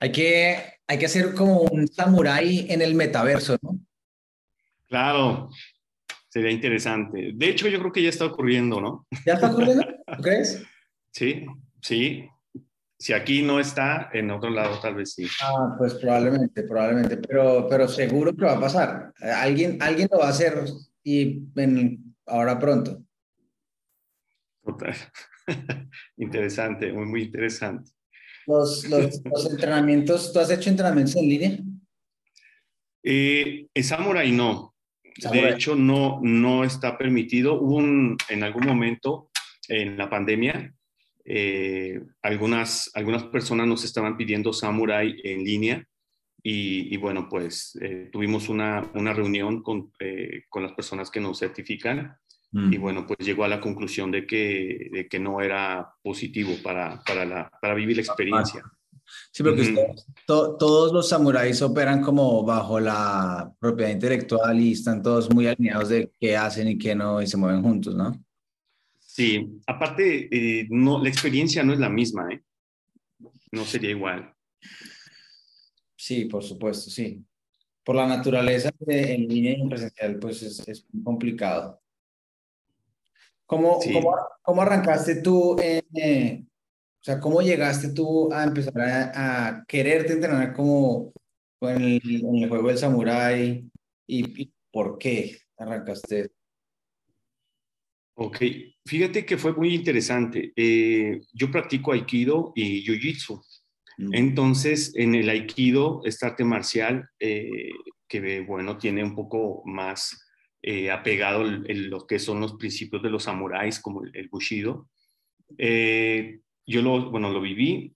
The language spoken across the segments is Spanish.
Hay que, hay que hacer como un samurái en el metaverso, ¿no? Claro, sería interesante. De hecho, yo creo que ya está ocurriendo, ¿no? ¿Ya está ocurriendo? crees? Sí, sí. Si aquí no está, en otro lado tal vez sí. Ah, pues probablemente, probablemente, pero, pero seguro que va a pasar. Alguien, alguien lo va a hacer y ahora pronto. Total. interesante, muy, muy interesante. Los, los, entrenamientos, ¿tú has hecho entrenamientos en línea? Eh, en Samurai no. De hecho, no, no está permitido. Hubo un, en algún momento en la pandemia, eh, algunas, algunas personas nos estaban pidiendo Samurai en línea y, bueno, pues eh, tuvimos una, una reunión con, con, las personas que nos certifican y mm. bueno, pues llegó a la conclusión de que, de que no era positivo para, para, la, para vivir la experiencia. Sí, porque todos los samuráis operan como bajo la propiedad intelectual y están todos muy alineados de qué hacen y qué no y se mueven juntos, ¿no? Sí, aparte, eh, no, la experiencia no es la misma, ¿eh? No sería igual. Sí, por supuesto, sí. Por la naturaleza de, en línea y en presencial, pues es, es complicado. ¿Cómo, cómo, arrancaste tú? Eh, o sea, ¿cómo llegaste tú a empezar a, quererte entrenar como en el, juego del samurái? Y, por qué arrancaste? Ok, fíjate que fue muy interesante. Eh, yo practico aikido y jiu-jitsu. Mm. Entonces, en el aikido, esta arte marcial, eh, que bueno, tiene un poco más eh, apegado en lo que son los principios de los samuráis, como el, bushido. Eh, yo lo, bueno, lo viví,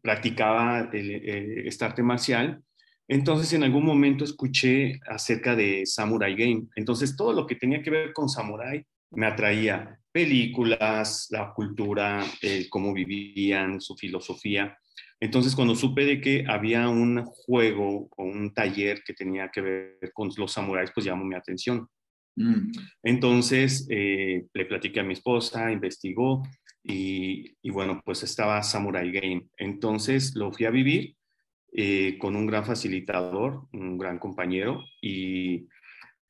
practicaba esta arte marcial, entonces en algún momento escuché acerca de Samurai Game, entonces todo lo que tenía que ver con samurai me atraía, películas, la cultura, cómo vivían, su filosofía. Entonces, cuando supe de que había un juego o un taller que tenía que ver con los samuráis, pues llamó mi atención. Mm. Entonces, eh, le platiqué a mi esposa, investigó y, bueno, pues estaba Samurai Game. Entonces, lo fui a vivir eh, con un gran facilitador, un gran compañero y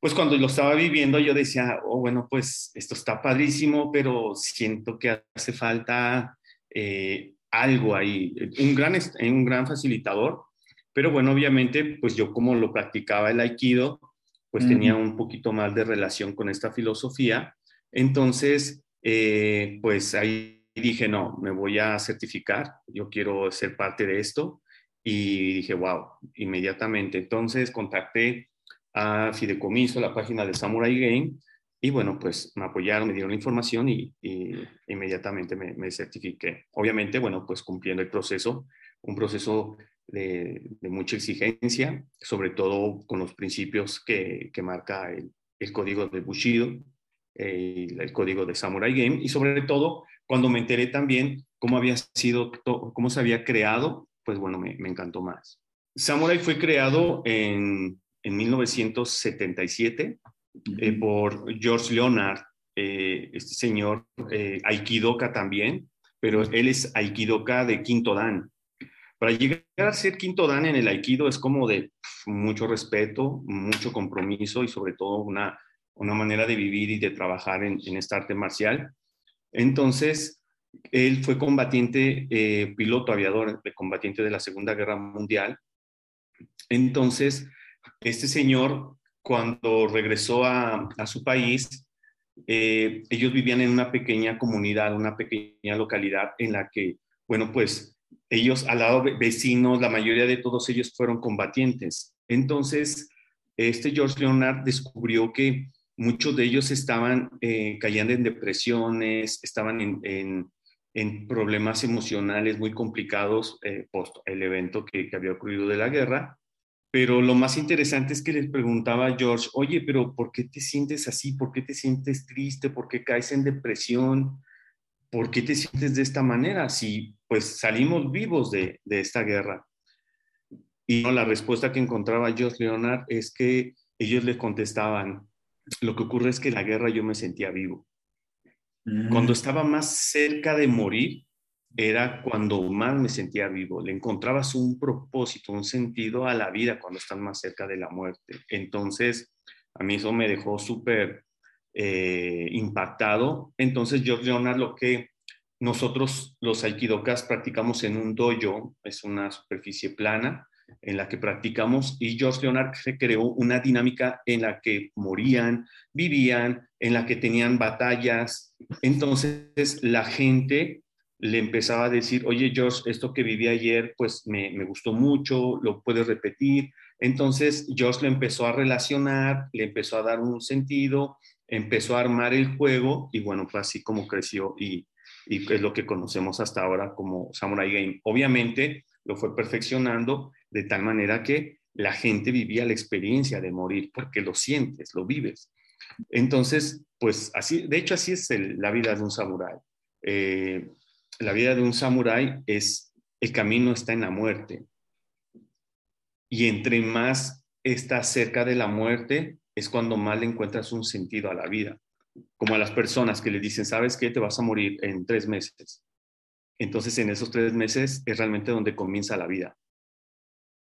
pues cuando lo estaba viviendo yo decía, oh, bueno, pues esto está padrísimo, pero siento que hace falta eh, algo ahí, un gran, un gran facilitador, pero bueno, obviamente, pues yo como lo practicaba el aikido, pues tenía un poquito más de relación con esta filosofía. Entonces, eh, pues ahí dije, no, me voy a certificar, yo quiero ser parte de esto. Y dije, wow, inmediatamente. Entonces contacté a Fideicomiso, la página de Samurai Game, y bueno, pues me apoyaron, me dieron la información y, inmediatamente me, certifiqué. Obviamente, bueno, pues cumpliendo el proceso, un proceso de, mucha exigencia, sobre todo con los principios que, que marca el, el, código de Bushido, el, código de Samurai Game y sobre todo cuando me enteré también cómo había sido, cómo se había creado, pues bueno, me, me encantó más. Samurai fue creado en, en 1977 eh, por George Leonard, eh, este señor eh, Aikidoka también, pero él es Aikidoka de Quinto Dan. Para llegar a ser Quinto Dan en el Aikido es como de mucho respeto, mucho compromiso y sobre todo una, una manera de vivir y de trabajar en, en esta arte marcial. Entonces, él fue combatiente, piloto aviador, combatiente de la Segunda Guerra Mundial. Entonces, este señor cuando regresó a, su país, eh, ellos vivían en una pequeña comunidad, una pequeña localidad en la que, bueno, pues ellos al lado vecinos, la mayoría de todos ellos fueron combatientes. Entonces, este George Leonard descubrió que muchos de ellos estaban eh, cayendo en depresiones, estaban en, problemas emocionales muy complicados eh, post el evento que, que había ocurrido de la guerra. Pero lo más interesante es que les preguntaba a George, oye, pero ¿por qué te sientes así? ¿Por qué te sientes triste? ¿Por qué caes en depresión? ¿Por qué te sientes de esta manera? Si pues salimos vivos de, esta guerra. Y la respuesta que encontraba George Leonard es que ellos les contestaban, lo que ocurre es que en la guerra yo me sentía vivo. Cuando mm. estaba más cerca de morir, era cuando más me sentía vivo. Le encontrabas un propósito, un sentido a la vida cuando estás más cerca de la muerte. Entonces, a mí eso me dejó súper eh, impactado. Entonces, George Leonard lo que nosotros los aikidokas practicamos en un dojo, es una superficie plana en la que practicamos y George Leonard creó una dinámica en la que morían, vivían, en la que tenían batallas. Entonces la gente le empezaba a decir, oye George, esto que viví ayer, pues me, me gustó mucho, lo puedes repetir. Entonces George le empezó a relacionar, le empezó a dar un sentido, empezó a armar el juego y bueno, fue así como creció y, y es lo que conocemos hasta ahora como Samurai Game. Obviamente lo fue perfeccionando de tal manera que la gente vivía la experiencia de morir porque lo sientes, lo vives. Entonces, pues así, de hecho así es la vida de un samurái. Eh, la vida de un samurái es, el camino está en la muerte. Y entre más estás cerca de la muerte, es cuando más le encuentras un sentido a la vida. Como a las personas que le dicen, ¿sabes qué? Te vas a morir en tres meses. Entonces, en esos tres meses es realmente donde comienza la vida.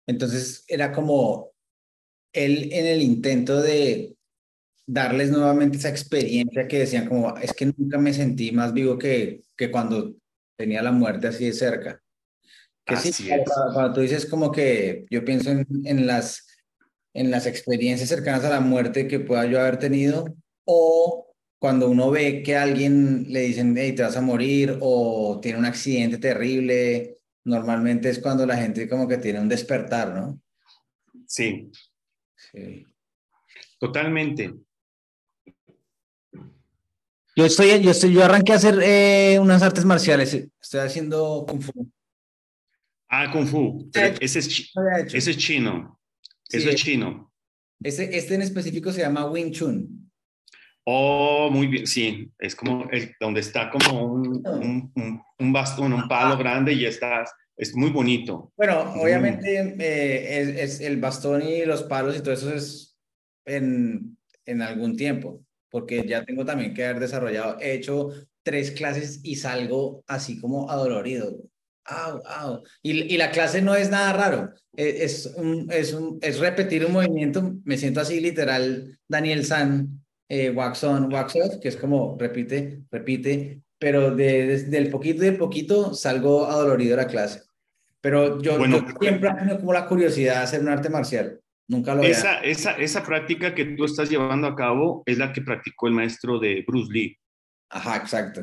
Entonces, era como él en el intento de darles nuevamente esa experiencia que decían como, es que nunca me sentí más vivo que, que cuando tenía la muerte así de cerca. Que así sí, cuando, tú dices como que yo pienso en, en, las, en las experiencias cercanas a la muerte que pueda yo haber tenido, o cuando uno ve que a alguien le dicen, hey, te vas a morir, o tiene un accidente terrible, normalmente es cuando la gente como que tiene un despertar, ¿no? Sí. Sí. Totalmente. Yo estoy, yo estoy, yo arranqué a hacer eh, unas artes marciales. Estoy haciendo kung fu. Ah, kung fu. Ese es, ese es chino. Eso es chino. Este, este en específico se llama Wing Chun. Oh, muy bien, sí, es como el, donde está como un, un, un, bastón, un palo grande y estás, es muy bonito. Bueno, obviamente eh, es, el bastón y los palos y todo eso es en, en algún tiempo, porque ya tengo también que haber desarrollado, he hecho tres clases y salgo así como adolorido. Au, au. Y, y la clase no es nada raro, e, es, un, es, un, es repetir un movimiento, me siento así literal Daniel San eh, wax on, wax off, que es como repite, repite, pero de, desde el poquito el poquito salgo adolorido de la clase. Pero yo, bueno, siempre he tenido como la curiosidad de hacer un arte marcial. Nunca lo esa, esa, esa práctica que tú estás llevando a cabo es la que practicó el maestro de Bruce Lee. Ajá, exacto.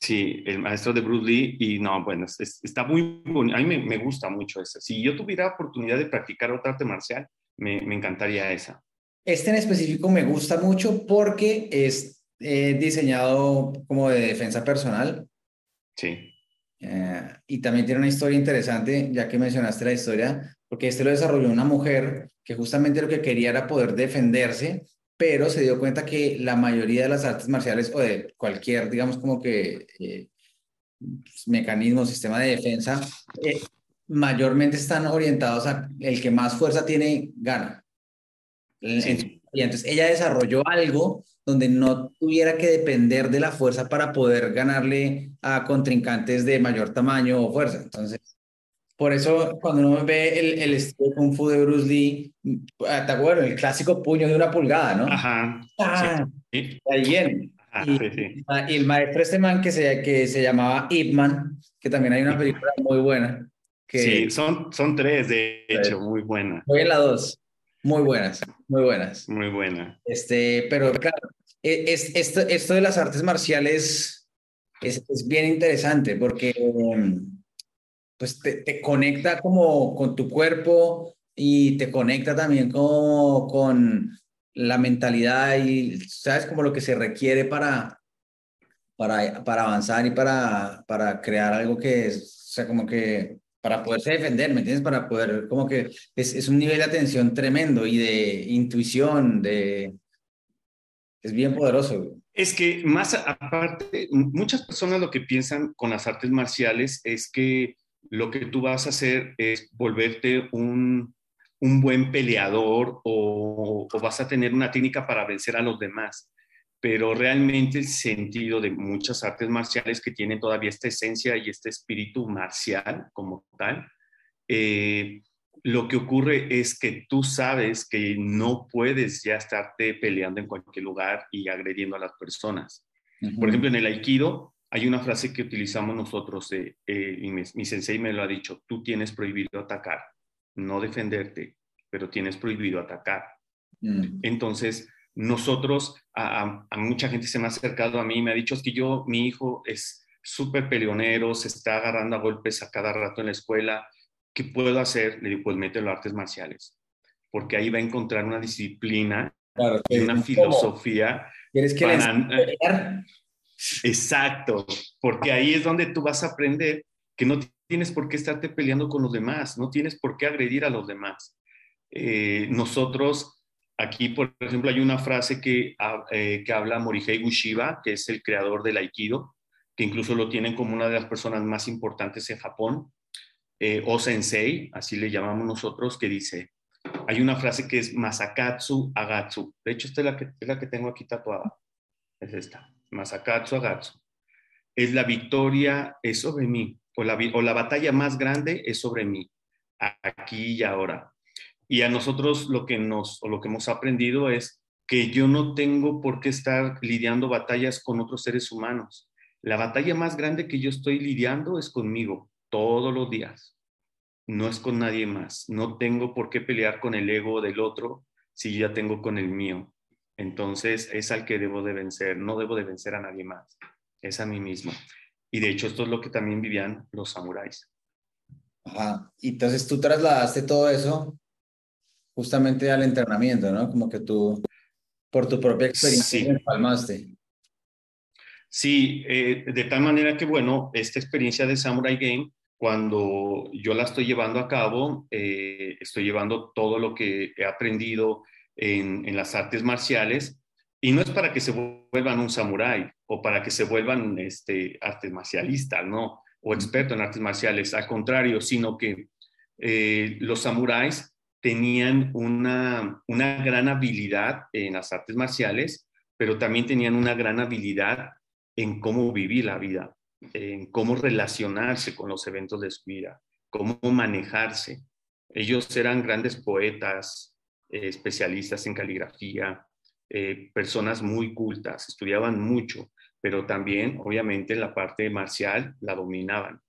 Sí, el maestro de Bruce Lee, y no, bueno, está muy bonito. A mí me, me, gusta mucho eso. Si yo tuviera oportunidad de practicar otra arte marcial, me, me encantaría esa. Este en específico me gusta mucho porque es eh, diseñado como de defensa personal. Sí. Eh, y también tiene una historia interesante, ya que mencionaste la historia, porque este lo desarrolló una mujer que justamente lo que quería era poder defenderse, pero se dio cuenta que la mayoría de las artes marciales o de cualquier, digamos, como que eh, mecanismo, sistema de defensa, mayormente están orientados a el que más fuerza tiene, gana. Y entonces ella desarrolló algo donde no tuviera que depender de la fuerza para poder ganarle a contrincantes de mayor tamaño o fuerza. Entonces, por eso cuando uno ve el, el estilo Kung Fu de Bruce Lee, ah, bueno, el clásico puño de una pulgada, ¿no? Ajá. Ah, sí. Ahí viene. y, sí, sí. y, el maestro este man que se, que se llamaba Ip Man, que también hay una película muy buena. Que, sí, son, son tres, de hecho, muy buenas. Voy en la dos. Muy buenas, muy buenas. Muy buena. Este, pero claro, e, es, esto, esto de las artes marciales es, es bien interesante porque pues te, te, conecta como con tu cuerpo y te conecta también como con la mentalidad y sabes como lo que se requiere para, para, para avanzar y para, para crear algo que es, o sea, como que para poderse defender, ¿me entiendes? Para poder, como que es, es un nivel de atención tremendo y de intuición, de... Es bien poderoso. Es que más aparte, muchas personas lo que piensan con las artes marciales es que lo que tú vas a hacer es volverte un, un buen peleador o, o, vas a tener una técnica para vencer a los demás. pero realmente el sentido de muchas artes marciales que tienen todavía esta esencia y este espíritu marcial como tal, eh, lo que ocurre es que tú sabes que no puedes ya estarte peleando en cualquier lugar y agrediendo a las personas. Por ejemplo, en el aikido hay una frase que utilizamos nosotros, eh, eh, y mi, sensei me lo ha dicho, tú tienes prohibido atacar, no defenderte, pero tienes prohibido atacar. Mm. Entonces, nosotros, a, mucha gente se me ha acercado a mí y me ha dicho, es que yo, mi hijo es súper peleonero, se está agarrando a golpes a cada rato en la escuela, ¿qué puedo hacer? Le digo, pues mételo a artes marciales, porque ahí va a encontrar una disciplina y una filosofía. ¿Quieres que para... Exacto, porque ahí es donde tú vas a aprender que no tienes por qué estarte peleando con los demás, no tienes por qué agredir a los demás. Eh, nosotros aquí, por ejemplo, hay una frase que, ah, eh, que habla Morihei Gushiba, que es el creador del Aikido, que incluso lo tienen como una de las personas más importantes en Japón, eh, o sensei, así le llamamos nosotros, que dice, hay una frase que es Masakatsu Agatsu. De hecho, esta es la que, es la que tengo aquí tatuada. Es esta, Masakatsu Agatsu. Es la victoria, es sobre mí, o la, batalla más grande es sobre mí, aquí y ahora. Y a nosotros lo que, nos, o lo que hemos aprendido es que yo no tengo por qué estar lidiando batallas con otros seres humanos. La batalla más grande que yo estoy lidiando es conmigo todos los días. No es con nadie más. No tengo por qué pelear con el ego del otro si ya tengo con el mío. Entonces es al que debo de vencer. No debo de vencer a nadie más. Es a mí mismo. Y de hecho esto es lo que también vivían los samuráis. Ajá. Y entonces tú trasladaste todo eso justamente al entrenamiento, ¿no? Como que tú, por tu propia experiencia, sí. palmaste. Sí, eh, de tal manera que, bueno, esta experiencia de Samurai Game, cuando yo la estoy llevando a cabo, eh, estoy llevando todo lo que he aprendido en, en, las artes marciales, y no es para que se vuelvan un samurái o para que se vuelvan este, artes marcialistas, ¿no? O experto en artes marciales, al contrario, sino que eh, los samuráis tenían una, una gran habilidad en las artes marciales, pero también tenían una gran habilidad en cómo vivir la vida, en cómo relacionarse con los eventos de su vida, cómo manejarse. Ellos eran grandes poetas, eh, especialistas en caligrafía, eh, personas muy cultas, estudiaban mucho, pero también, obviamente, la parte marcial la dominaban.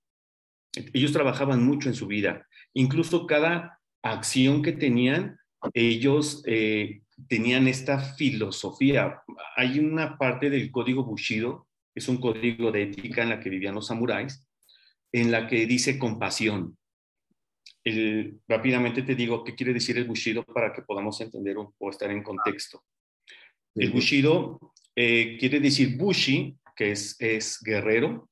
Ellos trabajaban mucho en su vida. Incluso cada acción que tenían, ellos eh, tenían esta filosofía. Hay una parte del código Bushido, es un código de ética en la que vivían los samuráis, en la que dice compasión. Rápidamente te digo qué quiere decir el Bushido para que podamos entender o estar en contexto. El Bushido eh, quiere decir Bushi, que es, es guerrero,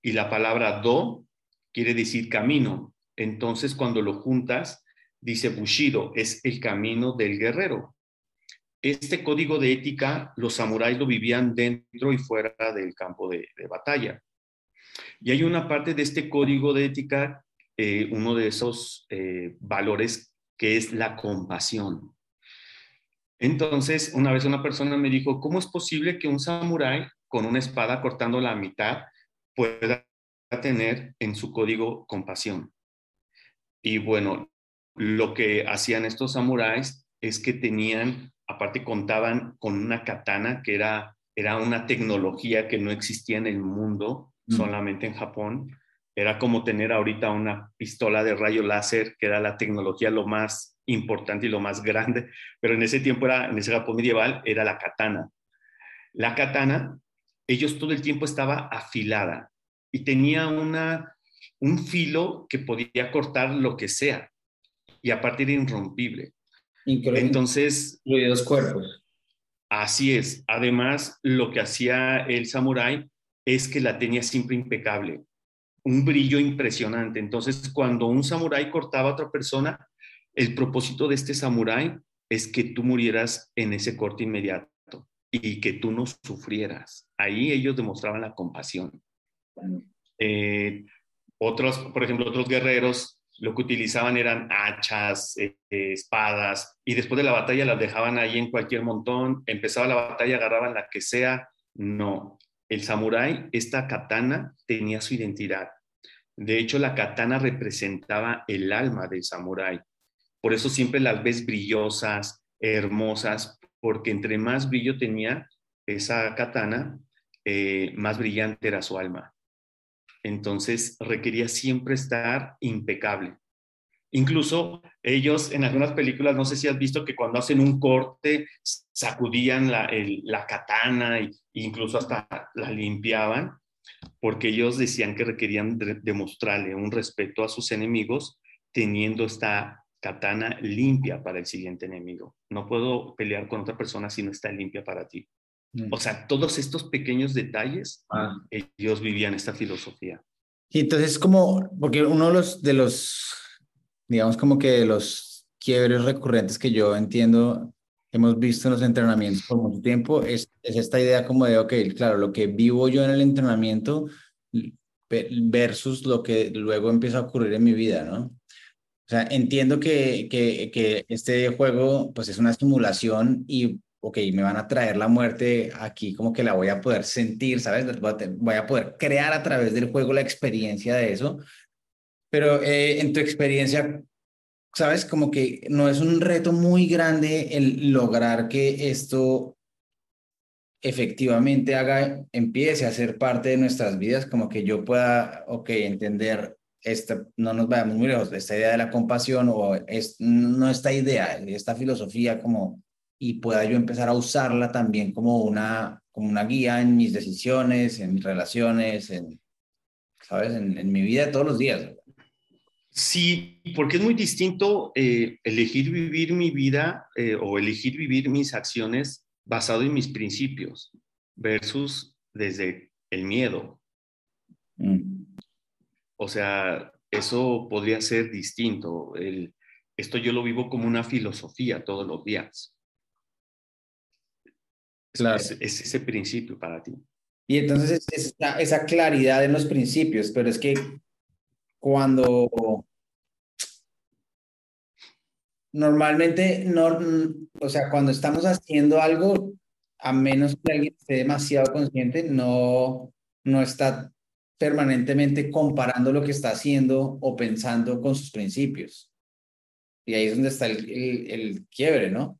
y la palabra Do quiere decir camino. Entonces, cuando lo juntas, dice Bushido, es el camino del guerrero. Este código de ética, los samuráis lo vivían dentro y fuera del campo de, batalla. Y hay una parte de este código de ética, eh, uno de esos eh, valores que es la compasión. Entonces, una vez una persona me dijo, ¿cómo es posible que un samurái con una espada cortando la mitad pueda tener en su código compasión? Y bueno, lo que hacían estos samuráis es que tenían, aparte contaban con una katana que era, era una tecnología que no existía en el mundo, mm. solamente en Japón. Era como tener ahorita una pistola de rayo láser, que era la tecnología lo más importante y lo más grande, pero en ese tiempo, era, en ese Japón medieval, era la katana. La katana, ellos todo el tiempo estaba afilada y tenía una, un filo que podía cortar lo que sea y aparte era irrompible. Entonces, los cuerpos. Así es. Además, lo que hacía el samurái es que la tenía siempre impecable, un brillo impresionante. Entonces, cuando un samurái cortaba a otra persona, el propósito de este samurái es que tú murieras en ese corte inmediato y que tú no sufrieras. Ahí ellos demostraban la compasión. Eh, otros, por ejemplo, otros guerreros lo que utilizaban eran hachas, eh, espadas, y después de la batalla las dejaban ahí en cualquier montón, empezaba la batalla, agarraban la que sea. No, el samurái, esta katana tenía su identidad. De hecho, la katana representaba el alma del samurái. Por eso siempre las ves brillosas, hermosas, porque entre más brillo tenía esa katana, eh, más brillante era su alma. Entonces requería siempre estar impecable. Incluso ellos en algunas películas, no sé si has visto que cuando hacen un corte, sacudían la, katana e incluso hasta la limpiaban, porque ellos decían que requerían demostrarle un respeto a sus enemigos teniendo esta katana limpia para el siguiente enemigo. No puedo pelear con otra persona si no está limpia para ti. Mm. O sea, todos estos pequeños detalles, ah. ellos vivían esta filosofía. Y entonces como, porque uno de los, de los, digamos como que de los quiebres recurrentes que yo entiendo, hemos visto en los entrenamientos por mucho tiempo, es, es esta idea como de, ok, claro, lo que vivo yo en el entrenamiento versus lo que luego empieza a ocurrir en mi vida, ¿no? O sea, entiendo que, que, que este juego pues es una simulación y ok, me van a traer la muerte aquí, como que la voy a poder sentir, ¿sabes? Voy a poder crear a través del juego la experiencia de eso. Pero eh, en tu experiencia, ¿sabes? Como que no es un reto muy grande el lograr que esto efectivamente haga, empiece a ser parte de nuestras vidas, como que yo pueda, ok, entender esta, no nos vayamos muy lejos, esta idea de la compasión o es, no esta idea, esta filosofía como y pueda yo empezar a usarla también como una, como una guía en mis decisiones, en mis relaciones, en, ¿sabes? En, mi vida de todos los días. Sí, porque es muy distinto eh, elegir vivir mi vida eh, o elegir vivir mis acciones basado en mis principios versus desde el miedo. Mm. O sea, eso podría ser distinto. El, esto yo lo vivo como una filosofía todos los días. Es, ese principio para ti. Y entonces es esa, esa claridad en los principios, pero es que cuando normalmente no, o sea, cuando estamos haciendo algo, a menos que alguien esté demasiado consciente, no, no está permanentemente comparando lo que está haciendo o pensando con sus principios. Y ahí es donde está el, el, quiebre, ¿no?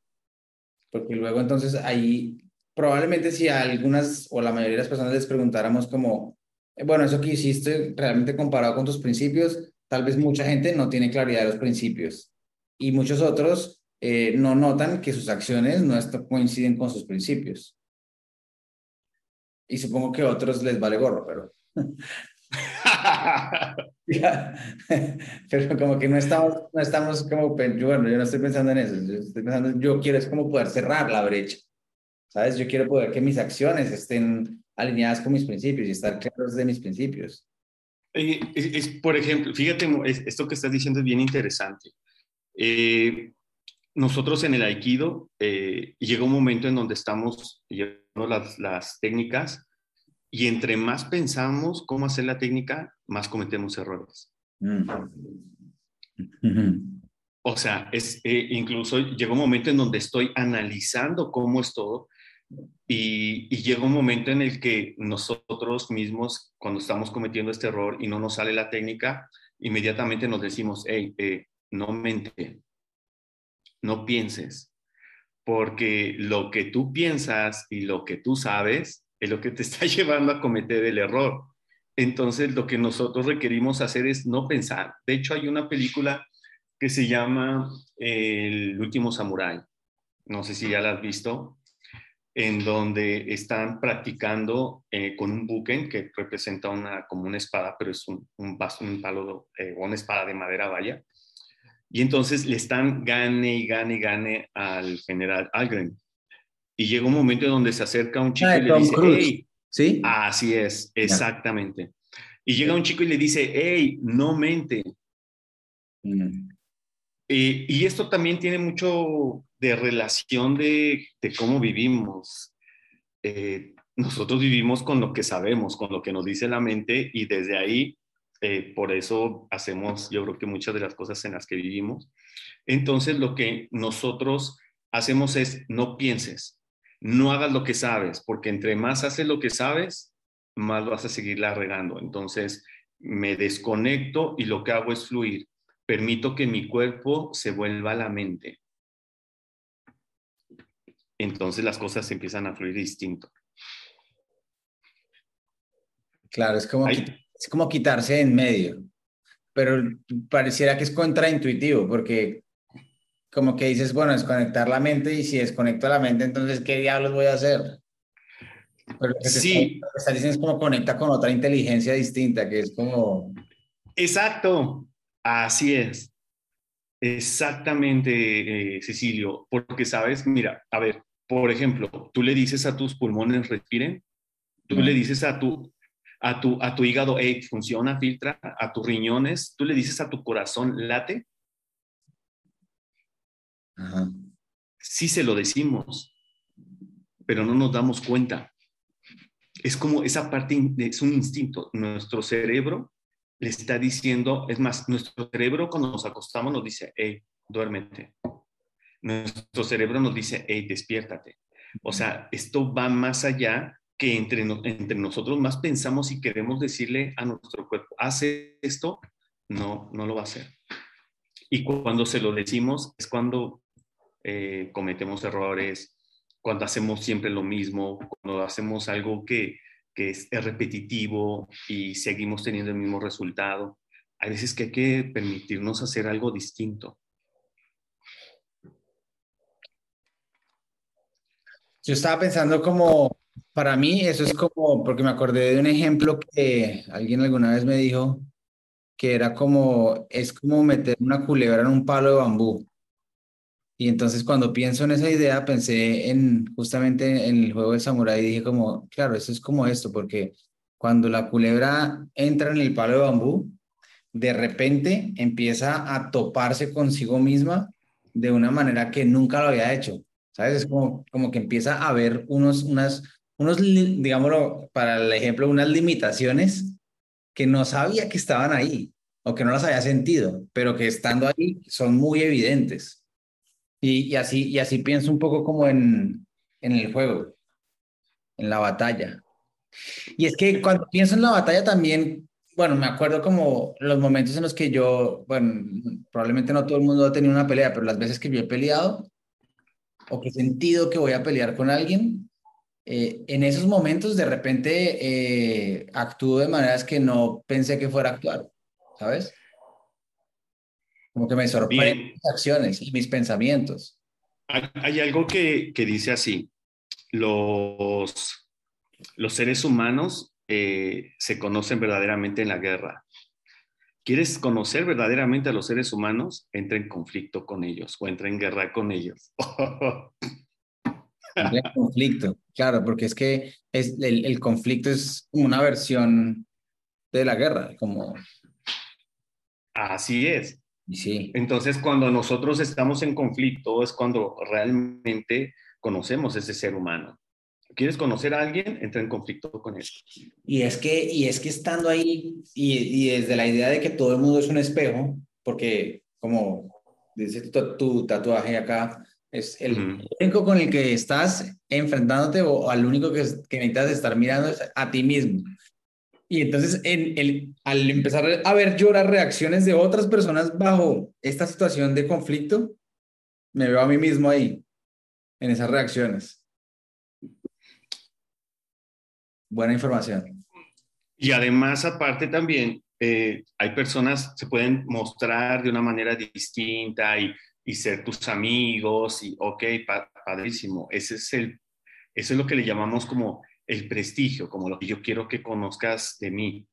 Porque luego entonces ahí probablemente si a algunas o la mayoría de las personas les preguntáramos como, bueno, eso que hiciste realmente comparado con tus principios, tal vez mucha gente no tiene claridad de los principios y muchos otros eh, no notan que sus acciones no coinciden con sus principios. Y supongo que a otros les vale gorro, pero... pero como que no estamos, no estamos como, bueno, yo no estoy pensando en eso, yo estoy pensando, yo quiero es como poder cerrar la brecha ¿Sabes? Yo quiero poder que mis acciones estén alineadas con mis principios y estar claros de mis principios. Eh, es, por ejemplo, fíjate, esto que estás diciendo es bien interesante. Eh, nosotros en el Aikido eh, llega un momento en donde estamos llevando las, las, técnicas y entre más pensamos cómo hacer la técnica, más cometemos errores. Mm. O sea, es, incluso llega un momento en donde estoy analizando cómo es todo y, llega un momento en el que nosotros mismos, cuando estamos cometiendo este error y no nos sale la técnica, inmediatamente nos decimos, hey, eh, no mente, no pienses, porque lo que tú piensas y lo que tú sabes es lo que te está llevando a cometer el error. Entonces, lo que nosotros requerimos hacer es no pensar. De hecho, hay una película que se llama El último samurái. No sé si ya la has visto en donde están practicando eh, con un buken que representa una, como una espada, pero es un, un, un palo, eh, una espada de madera, vaya. Y entonces le están gane y gane y gane al general Algren. Y llega un momento en donde se acerca un chico ah, y le dice, hey, ¿sí? Así es, exactamente. Y llega un chico y le dice, hey, no mente. Mm. Eh, y esto también tiene mucho de relación de, cómo vivimos. Eh, nosotros vivimos con lo que sabemos, con lo que nos dice la mente y desde ahí eh, por eso hacemos, yo creo que muchas de las cosas en las que vivimos. Entonces, lo que nosotros hacemos es, no pienses, no hagas lo que sabes, porque entre más haces lo que sabes, más vas a seguirla regando. Entonces, me desconecto y lo que hago es fluir. Permito que mi cuerpo se vuelva a la mente. Entonces las cosas empiezan a fluir distinto. Claro, es como, es como quitarse en medio, pero pareciera que es contraintuitivo porque como que dices, bueno, desconectar la mente y si desconecto la mente, entonces, ¿qué diablos voy a hacer? Pero lo que sí. Está, diciendo es como conecta con otra inteligencia distinta, que es como... Exacto, así es. Exactamente, eh, Cecilio, porque sabes, mira, a ver, por ejemplo, tú le dices a tus pulmones respiren, tú le dices a tu, a tu, a tu hígado, hey, funciona, filtra, a tus riñones, tú le dices a tu corazón, late. Sí se lo decimos, pero no nos damos cuenta. Es como esa parte, es un instinto. Nuestro cerebro le está diciendo, es más, nuestro cerebro cuando nos acostamos nos dice, hey, duérmete. Nuestro cerebro nos dice, hey, despiértate. O sea, esto va más allá que entre, entre nosotros más pensamos y queremos decirle a nuestro cuerpo, hace esto, no, no lo va a hacer. Y cuando se lo decimos es cuando eh, cometemos errores, cuando hacemos siempre lo mismo, cuando hacemos algo que, que es, repetitivo y seguimos teniendo el mismo resultado. Hay veces que hay que permitirnos hacer algo distinto. Yo estaba pensando como, para mí eso es como, porque me acordé de un ejemplo que alguien alguna vez me dijo, que era como, es como meter una culebra en un palo de bambú. Y entonces cuando pienso en esa idea, pensé en justamente en el juego de Samurai y dije como, claro, eso es como esto, porque cuando la culebra entra en el palo de bambú, de repente empieza a toparse consigo misma de una manera que nunca lo había hecho. ¿Sabes? Es como, como que empieza a haber unos, unas, unos, digámoslo, para el ejemplo, unas limitaciones que no sabía que estaban ahí o que no las había sentido, pero que estando ahí son muy evidentes. Y, y, así, y así pienso un poco como en, en el juego, en la batalla. Y es que cuando pienso en la batalla también, bueno, me acuerdo como los momentos en los que yo, bueno, probablemente no todo el mundo ha tenido una pelea, pero las veces que yo he peleado o que he sentido que voy a pelear con alguien, eh, en esos momentos de repente eh, actúo de maneras que no pensé que fuera a actuar, ¿sabes? Como que me sorprenden mis acciones y mis pensamientos. Hay, algo que, que, dice así, los, los seres humanos eh, se conocen verdaderamente en la guerra. ¿Quieres conocer verdaderamente a los seres humanos? Entra en conflicto con ellos o entra en guerra con ellos. entra en conflicto, claro, porque es que es, el, el conflicto es una versión de la guerra, como... Así es. Sí. Entonces, cuando nosotros estamos en conflicto es cuando realmente conocemos ese ser humano. ¿Quieres conocer a alguien? Entra en conflicto con él. Y es que, y es que estando ahí, y, y desde la idea de que todo el mundo es un espejo, porque como dice tu, tatuaje acá, es el único con el que estás enfrentándote o, al único que, que necesitas estar mirando es a ti mismo. Y entonces, en el, al empezar a ver yo las reacciones de otras personas bajo esta situación de conflicto, me veo a mí mismo ahí, en esas reacciones. Buena información. Y además, aparte también, eh, hay personas que se pueden mostrar de una manera distinta y, y ser tus amigos y, ok, padrísimo. Ese es el, eso es lo que le llamamos como el prestigio, como lo que yo quiero que conozcas de mí.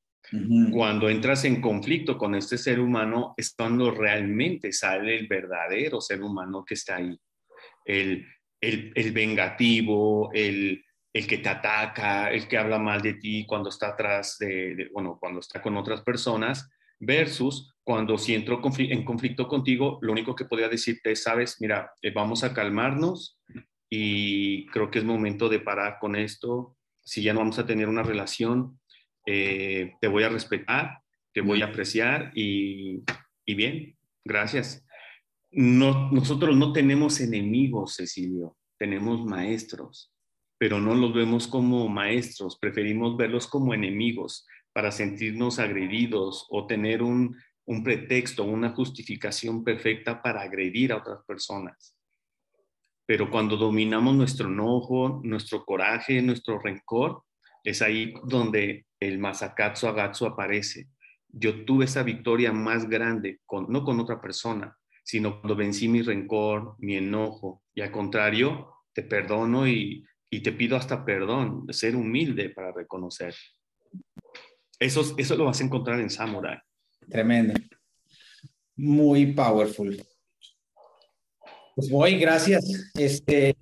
Cuando entras en conflicto con este ser humano es cuando realmente sale el verdadero ser humano que está ahí. El, el, vengativo, el, el, que te ataca, el que habla mal de ti cuando está atrás de, bueno, cuando está con otras personas, versus cuando si entro en conflicto contigo, lo único que podría decirte es, sabes, mira, eh, vamos a calmarnos y creo que es momento de parar con esto, si ya no vamos a tener una relación, eh, te voy a respetar que voy a apreciar y, y bien, gracias. No, nosotros no tenemos enemigos, Cecilio, tenemos maestros, pero no los vemos como maestros, preferimos verlos como enemigos para sentirnos agredidos o tener un, un pretexto, una justificación perfecta para agredir a otras personas. Pero cuando dominamos nuestro enojo, nuestro coraje, nuestro rencor, es ahí donde el Masakatsu Agatsu aparece. Yo tuve esa victoria más grande, con, no con otra persona, sino cuando vencí mi rencor, mi enojo, y al contrario, te perdono y, y te pido hasta perdón, ser humilde para reconocer. Eso, eso lo vas a encontrar en Samurai. Tremendo. Muy powerful. Pues voy, gracias. Este,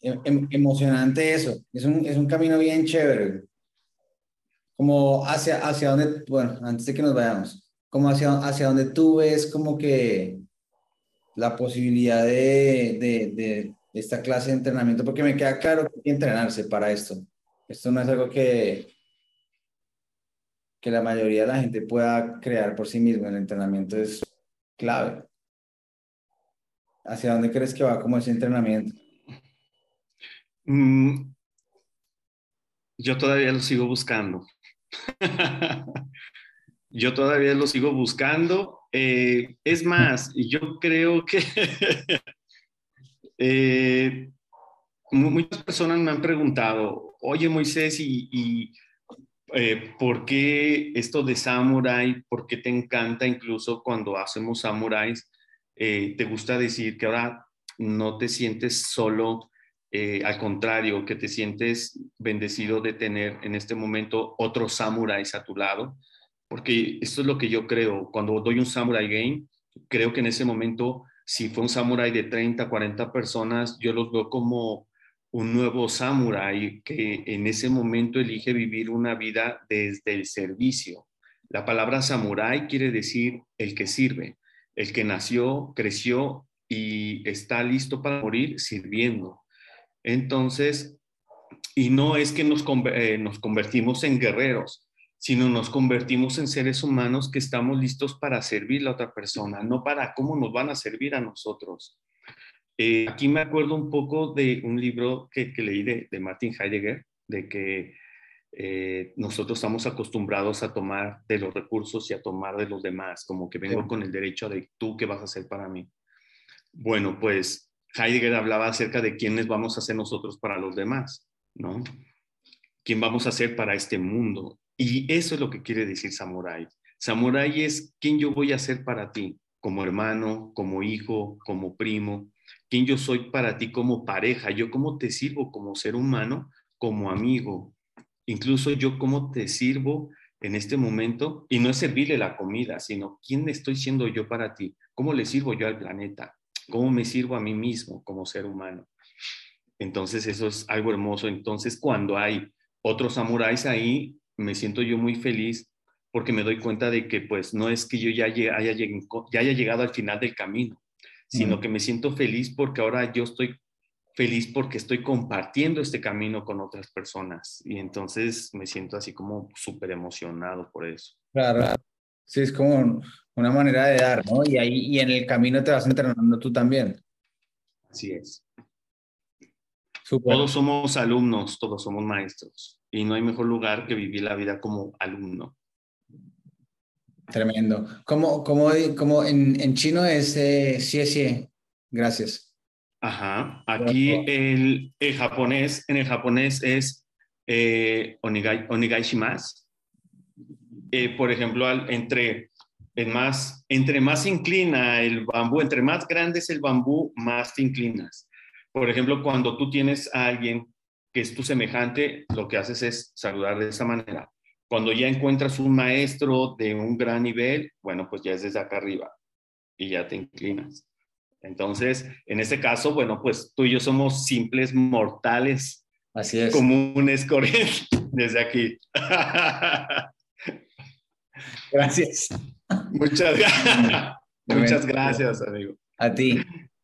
em, em, emocionante eso. Es un, es un camino bien chévere. Como hacia, hacia donde, bueno, antes de que nos vayamos, como hacia, hacia donde tú ves como que la posibilidad de esta clase de entrenamiento, porque me queda claro que hay que entrenarse para esto. Esto no es algo que, que la mayoría de la gente pueda crear por sí mismo. El entrenamiento es clave. ¿Hacia dónde crees que va como ese entrenamiento? Mm, yo todavía lo sigo buscando. yo todavía lo sigo buscando. Eh, es más, yo creo que eh, muchas personas me han preguntado, oye Moisés, y eh, ¿por qué esto de samurai? ¿Por qué te encanta incluso cuando hacemos samuráis? Eh, ¿Te gusta decir que ahora no te sientes solo? Al contrario, que te sientes bendecido de tener en este momento otros samuráis a tu lado, porque esto es lo que yo creo. Cuando doy un samurai game, creo que en ese momento, si fue un samurai de 30, 40 personas, yo los veo como un nuevo samurái que en ese momento elige vivir una vida desde el servicio. La palabra samurái quiere decir el que sirve, el que nació, creció y está listo para morir sirviendo. Entonces, y no es que nos, eh, nos convertimos en guerreros, sino nos convertimos en seres humanos que estamos listos para servir a la otra persona, no para cómo nos van a servir a nosotros. Eh, aquí me acuerdo un poco de un libro que, leí de, Martin Heidegger, de que eh, nosotros estamos acostumbrados a tomar de los recursos y a tomar de los demás, como que vengo con el derecho de tú qué vas a hacer para mí. Bueno, pues Heidegger hablaba acerca de quiénes vamos a ser nosotros para los demás, ¿no? ¿Quién vamos a ser para este mundo? Y eso es lo que quiere decir Samurai. Samurai es quién yo voy a ser para ti, como hermano, como hijo, como primo, quién yo soy para ti como pareja, yo cómo te sirvo como ser humano, como amigo, incluso yo cómo te sirvo en este momento, y no es servirle la comida, sino quién estoy siendo yo para ti, cómo le sirvo yo al planeta, cómo me sirvo a mí mismo como ser humano. Entonces eso es algo hermoso. Entonces cuando hay otros samuráis ahí, me siento yo muy feliz porque me doy cuenta de que pues no es que yo ya haya, ya haya llegado al final del camino, sino que me siento feliz porque ahora yo estoy feliz porque estoy compartiendo este camino con otras personas y entonces me siento así como súper emocionado por eso. Claro, sí, es como una manera de dar, ¿no? Y ahí y en el camino te vas entrenando tú también. Así es. Todos somos alumnos, todos somos maestros y no hay mejor lugar que vivir la vida como alumno. Tremendo. ¿Cómo, cómo, cómo en, en, chino es eh, sí, sí? Gracias. Ajá. Aquí el, el, japonés, en el japonés es eh, onigai, onigai shimasu. Eh, por ejemplo, entre, el más, entre más inclina el bambú, entre más grande es el bambú, más te inclinas. Por ejemplo, cuando tú tienes a alguien que es tu semejante, lo que haces es saludar de esa manera. Cuando ya encuentras un maestro de un gran nivel, bueno, pues ya es desde acá arriba y ya te inclinas. Entonces, en este caso, bueno, pues tú y yo somos simples mortales. Así es. Comunes corrientes desde aquí. Gracias. Muchas, muchas gracias, amigo. A ti.